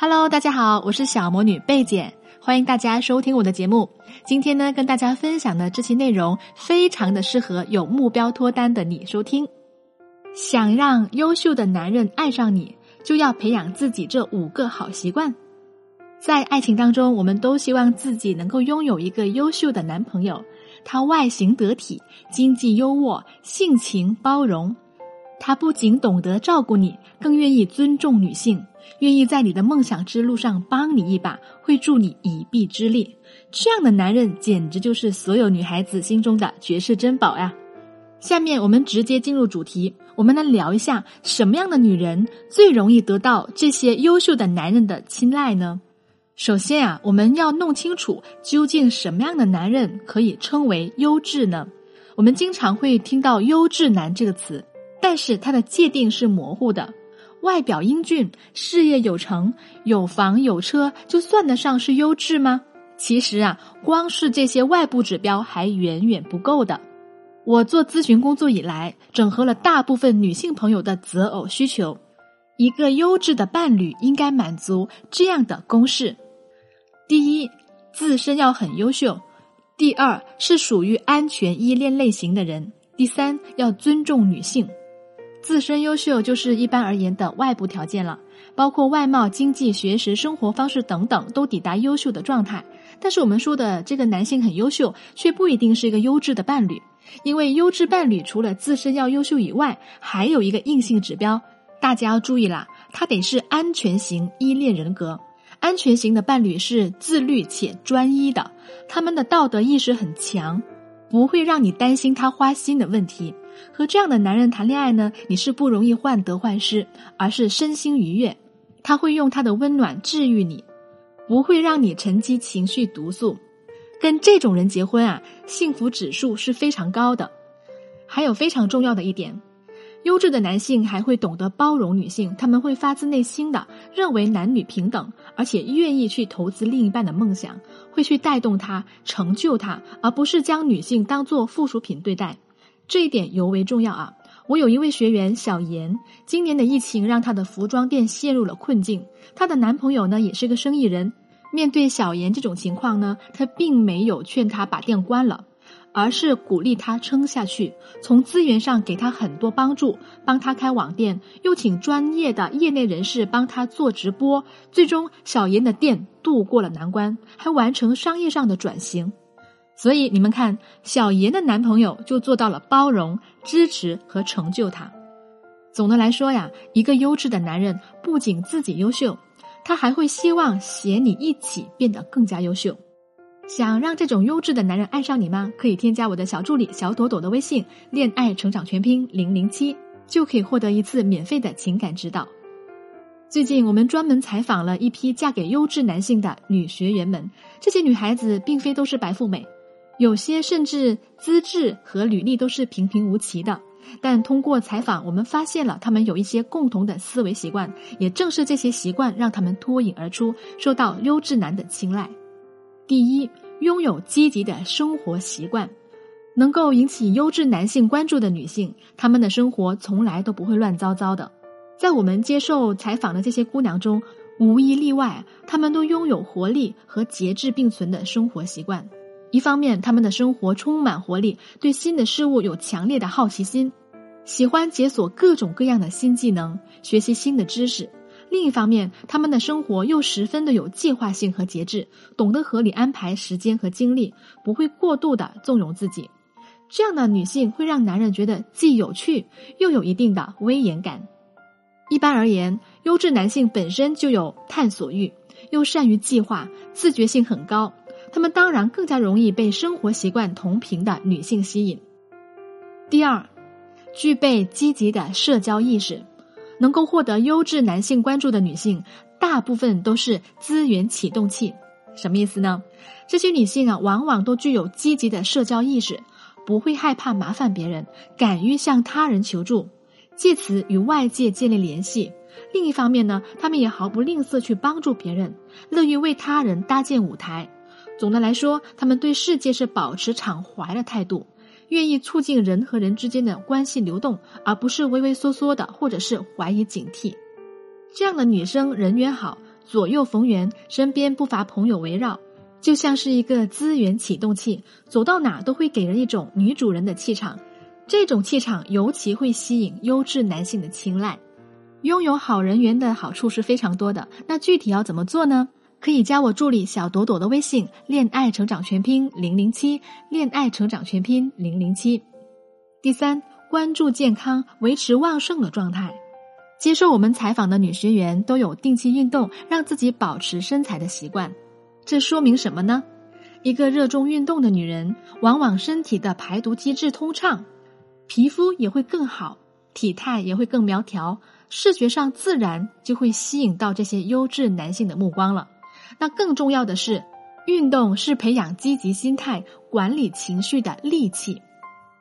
Hello，大家好，我是小魔女贝姐，欢迎大家收听我的节目。今天呢，跟大家分享的这期内容非常的适合有目标脱单的你收听。想让优秀的男人爱上你，就要培养自己这五个好习惯。在爱情当中，我们都希望自己能够拥有一个优秀的男朋友，他外形得体，经济优渥，性情包容。他不仅懂得照顾你，更愿意尊重女性，愿意在你的梦想之路上帮你一把，会助你一臂之力。这样的男人简直就是所有女孩子心中的绝世珍宝呀！下面我们直接进入主题，我们来聊一下什么样的女人最容易得到这些优秀的男人的青睐呢？首先啊，我们要弄清楚究竟什么样的男人可以称为优质呢？我们经常会听到“优质男”这个词。但是它的界定是模糊的，外表英俊、事业有成、有房有车，就算得上是优质吗？其实啊，光是这些外部指标还远远不够的。我做咨询工作以来，整合了大部分女性朋友的择偶需求。一个优质的伴侣应该满足这样的公式：第一，自身要很优秀；第二，是属于安全依恋类型的人；第三，要尊重女性。自身优秀就是一般而言的外部条件了，包括外貌、经济、学识、生活方式等等都抵达优秀的状态。但是我们说的这个男性很优秀，却不一定是一个优质的伴侣，因为优质伴侣除了自身要优秀以外，还有一个硬性指标，大家要注意啦，他得是安全型依恋人格。安全型的伴侣是自律且专一的，他们的道德意识很强，不会让你担心他花心的问题。和这样的男人谈恋爱呢，你是不容易患得患失，而是身心愉悦。他会用他的温暖治愈你，不会让你沉积情绪毒素。跟这种人结婚啊，幸福指数是非常高的。还有非常重要的一点，优质的男性还会懂得包容女性，他们会发自内心的认为男女平等，而且愿意去投资另一半的梦想，会去带动他、成就他，而不是将女性当做附属品对待。这一点尤为重要啊！我有一位学员小严，今年的疫情让她的服装店陷入了困境。她的男朋友呢，也是个生意人。面对小严这种情况呢，他并没有劝她把店关了，而是鼓励她撑下去，从资源上给她很多帮助，帮她开网店，又请专业的业内人士帮她做直播。最终，小严的店度过了难关，还完成商业上的转型。所以你们看，小严的男朋友就做到了包容、支持和成就她。总的来说呀，一个优质的男人不仅自己优秀，他还会希望携你一起变得更加优秀。想让这种优质的男人爱上你吗？可以添加我的小助理小朵朵的微信“恋爱成长全拼零零七”，就可以获得一次免费的情感指导。最近我们专门采访了一批嫁给优质男性的女学员们，这些女孩子并非都是白富美。有些甚至资质和履历都是平平无奇的，但通过采访，我们发现了他们有一些共同的思维习惯，也正是这些习惯让他们脱颖而出，受到优质男的青睐。第一，拥有积极的生活习惯，能够引起优质男性关注的女性，她们的生活从来都不会乱糟糟的。在我们接受采访的这些姑娘中，无一例外，她们都拥有活力和节制并存的生活习惯。一方面，他们的生活充满活力，对新的事物有强烈的好奇心，喜欢解锁各种各样的新技能，学习新的知识；另一方面，他们的生活又十分的有计划性和节制，懂得合理安排时间和精力，不会过度的纵容自己。这样的女性会让男人觉得既有趣又有一定的威严感。一般而言，优质男性本身就有探索欲，又善于计划，自觉性很高。他们当然更加容易被生活习惯同频的女性吸引。第二，具备积极的社交意识，能够获得优质男性关注的女性，大部分都是资源启动器。什么意思呢？这些女性啊，往往都具有积极的社交意识，不会害怕麻烦别人，敢于向他人求助，借此与外界建立联系。另一方面呢，她们也毫不吝啬去帮助别人，乐于为他人搭建舞台。总的来说，他们对世界是保持敞怀的态度，愿意促进人和人之间的关系流动，而不是畏畏缩缩的，或者是怀疑警惕。这样的女生人缘好，左右逢源，身边不乏朋友围绕，就像是一个资源启动器，走到哪都会给人一种女主人的气场。这种气场尤其会吸引优质男性的青睐。拥有好人缘的好处是非常多的，那具体要怎么做呢？可以加我助理小朵朵的微信“恋爱成长全拼零零七”，恋爱成长全拼零零七。第三，关注健康，维持旺盛的状态。接受我们采访的女学员都有定期运动，让自己保持身材的习惯。这说明什么呢？一个热衷运动的女人，往往身体的排毒机制通畅，皮肤也会更好，体态也会更苗条，视觉上自然就会吸引到这些优质男性的目光了。那更重要的是，运动是培养积极心态、管理情绪的利器。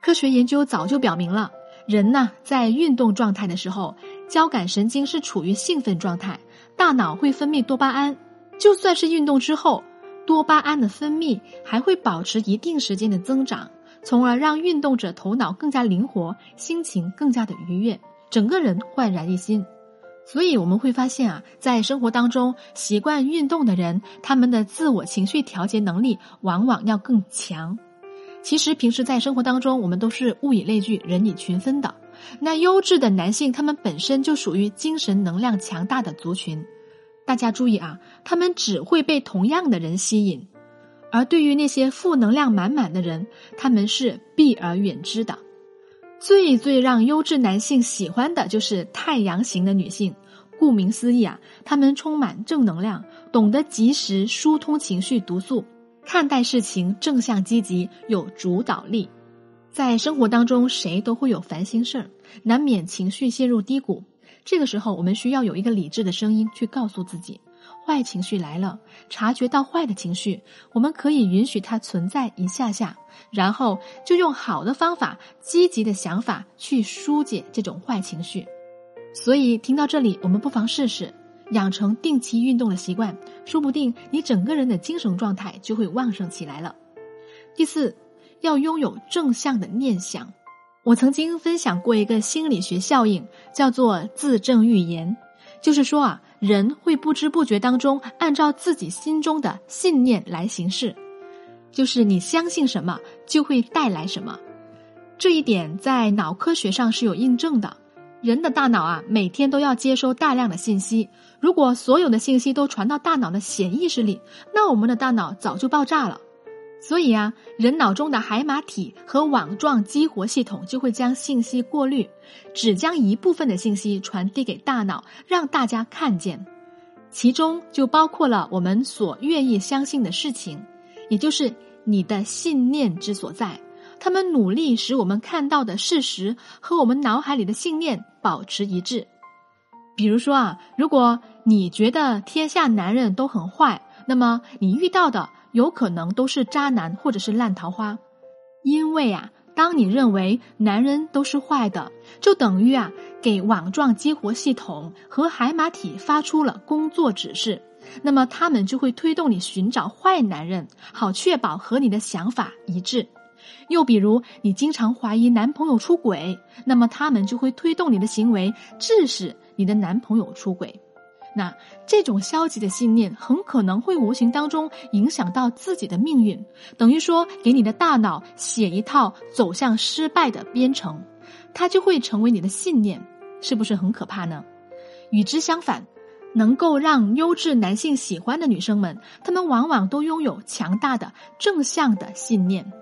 科学研究早就表明了，人呢在运动状态的时候，交感神经是处于兴奋状态，大脑会分泌多巴胺。就算是运动之后，多巴胺的分泌还会保持一定时间的增长，从而让运动者头脑更加灵活，心情更加的愉悦，整个人焕然一新。所以我们会发现啊，在生活当中习惯运动的人，他们的自我情绪调节能力往往要更强。其实平时在生活当中，我们都是物以类聚，人以群分的。那优质的男性，他们本身就属于精神能量强大的族群。大家注意啊，他们只会被同样的人吸引，而对于那些负能量满满的人，他们是避而远之的。最最让优质男性喜欢的就是太阳型的女性。顾名思义啊，他们充满正能量，懂得及时疏通情绪毒素，看待事情正向积极，有主导力。在生活当中，谁都会有烦心事儿，难免情绪陷入低谷。这个时候，我们需要有一个理智的声音去告诉自己。坏情绪来了，察觉到坏的情绪，我们可以允许它存在一下下，然后就用好的方法、积极的想法去疏解这种坏情绪。所以听到这里，我们不妨试试养成定期运动的习惯，说不定你整个人的精神状态就会旺盛起来了。第四，要拥有正向的念想。我曾经分享过一个心理学效应，叫做自证预言，就是说啊。人会不知不觉当中按照自己心中的信念来行事，就是你相信什么就会带来什么。这一点在脑科学上是有印证的。人的大脑啊，每天都要接收大量的信息，如果所有的信息都传到大脑的潜意识里，那我们的大脑早就爆炸了。所以啊，人脑中的海马体和网状激活系统就会将信息过滤，只将一部分的信息传递给大脑，让大家看见。其中就包括了我们所愿意相信的事情，也就是你的信念之所在。他们努力使我们看到的事实和我们脑海里的信念保持一致。比如说啊，如果你觉得天下男人都很坏，那么你遇到的。有可能都是渣男或者是烂桃花，因为啊，当你认为男人都是坏的，就等于啊给网状激活系统和海马体发出了工作指示，那么他们就会推动你寻找坏男人，好确保和你的想法一致。又比如你经常怀疑男朋友出轨，那么他们就会推动你的行为，致使你的男朋友出轨。那这种消极的信念很可能会无形当中影响到自己的命运，等于说给你的大脑写一套走向失败的编程，它就会成为你的信念，是不是很可怕呢？与之相反，能够让优质男性喜欢的女生们，她们往往都拥有强大的正向的信念。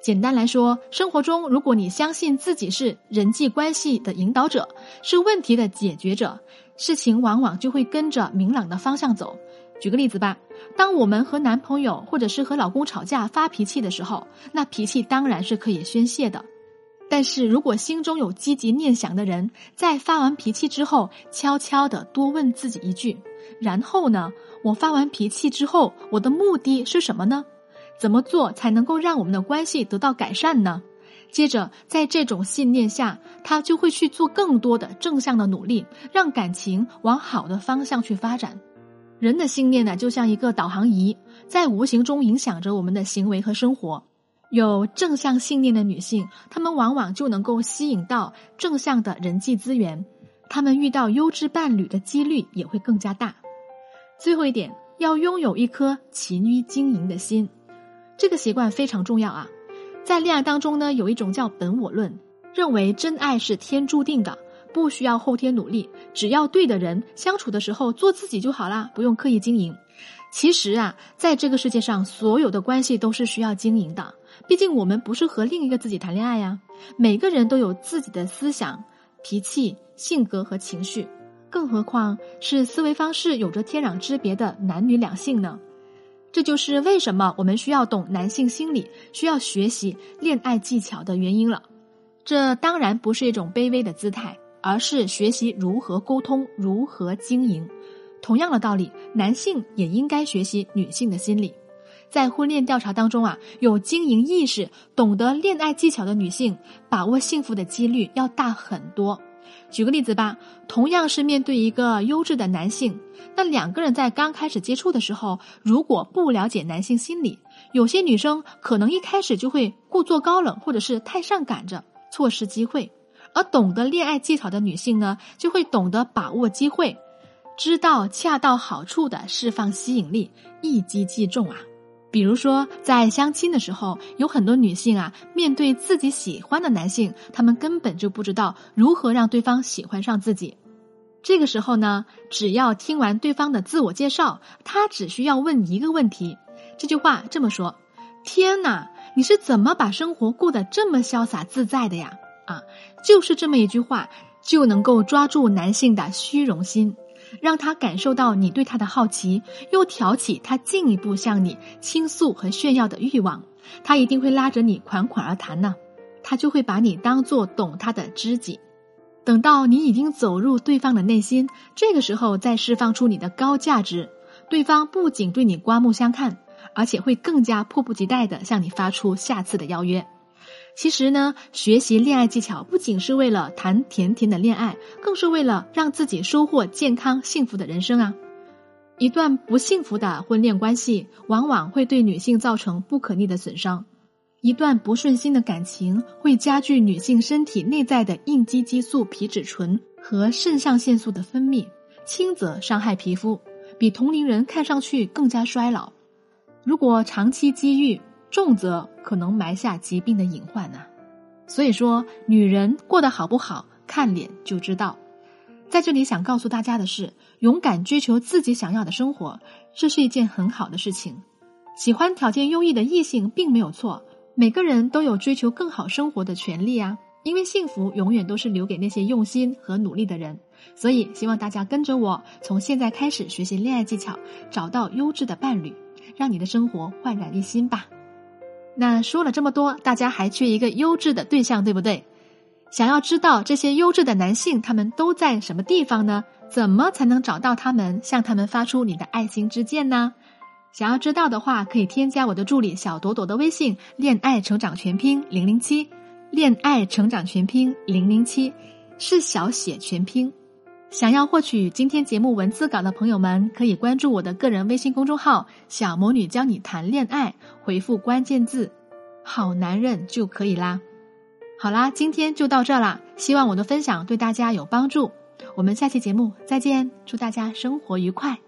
简单来说，生活中如果你相信自己是人际关系的引导者，是问题的解决者。事情往往就会跟着明朗的方向走。举个例子吧，当我们和男朋友或者是和老公吵架发脾气的时候，那脾气当然是可以宣泄的。但是如果心中有积极念想的人，在发完脾气之后，悄悄的多问自己一句：然后呢？我发完脾气之后，我的目的是什么呢？怎么做才能够让我们的关系得到改善呢？接着，在这种信念下，他就会去做更多的正向的努力，让感情往好的方向去发展。人的信念呢，就像一个导航仪，在无形中影响着我们的行为和生活。有正向信念的女性，她们往往就能够吸引到正向的人际资源，她们遇到优质伴侣的几率也会更加大。最后一点，要拥有一颗勤于经营的心，这个习惯非常重要啊。在恋爱当中呢，有一种叫本我论，认为真爱是天注定的，不需要后天努力，只要对的人相处的时候做自己就好啦，不用刻意经营。其实啊，在这个世界上，所有的关系都是需要经营的。毕竟我们不是和另一个自己谈恋爱呀。每个人都有自己的思想、脾气、性格和情绪，更何况是思维方式有着天壤之别的男女两性呢？这就是为什么我们需要懂男性心理，需要学习恋爱技巧的原因了。这当然不是一种卑微的姿态，而是学习如何沟通、如何经营。同样的道理，男性也应该学习女性的心理。在婚恋调查当中啊，有经营意识、懂得恋爱技巧的女性，把握幸福的几率要大很多。举个例子吧，同样是面对一个优质的男性，那两个人在刚开始接触的时候，如果不了解男性心理，有些女生可能一开始就会故作高冷，或者是太上赶着，错失机会；而懂得恋爱技巧的女性呢，就会懂得把握机会，知道恰到好处的释放吸引力，一击即中啊。比如说，在相亲的时候，有很多女性啊，面对自己喜欢的男性，她们根本就不知道如何让对方喜欢上自己。这个时候呢，只要听完对方的自我介绍，她只需要问一个问题。这句话这么说：“天哪，你是怎么把生活过得这么潇洒自在的呀？”啊，就是这么一句话，就能够抓住男性的虚荣心。让他感受到你对他的好奇，又挑起他进一步向你倾诉和炫耀的欲望，他一定会拉着你款款而谈呢。他就会把你当做懂他的知己。等到你已经走入对方的内心，这个时候再释放出你的高价值，对方不仅对你刮目相看，而且会更加迫不及待的向你发出下次的邀约。其实呢，学习恋爱技巧不仅是为了谈甜甜的恋爱，更是为了让自己收获健康幸福的人生啊！一段不幸福的婚恋关系，往往会对女性造成不可逆的损伤；一段不顺心的感情，会加剧女性身体内在的应激激素皮质醇和肾上腺素的分泌，轻则伤害皮肤，比同龄人看上去更加衰老。如果长期积郁，重则可能埋下疾病的隐患呐，所以说女人过得好不好，看脸就知道。在这里想告诉大家的是，勇敢追求自己想要的生活，这是一件很好的事情。喜欢条件优异的异性并没有错，每个人都有追求更好生活的权利啊。因为幸福永远都是留给那些用心和努力的人，所以希望大家跟着我，从现在开始学习恋爱技巧，找到优质的伴侣，让你的生活焕然一新吧。那说了这么多，大家还缺一个优质的对象，对不对？想要知道这些优质的男性他们都在什么地方呢？怎么才能找到他们，向他们发出你的爱心之箭呢？想要知道的话，可以添加我的助理小朵朵的微信“恋爱成长全拼零零七”，恋爱成长全拼零零七是小写全拼。想要获取今天节目文字稿的朋友们，可以关注我的个人微信公众号“小魔女教你谈恋爱”，回复关键字“好男人”就可以啦。好啦，今天就到这啦，希望我的分享对大家有帮助。我们下期节目再见，祝大家生活愉快。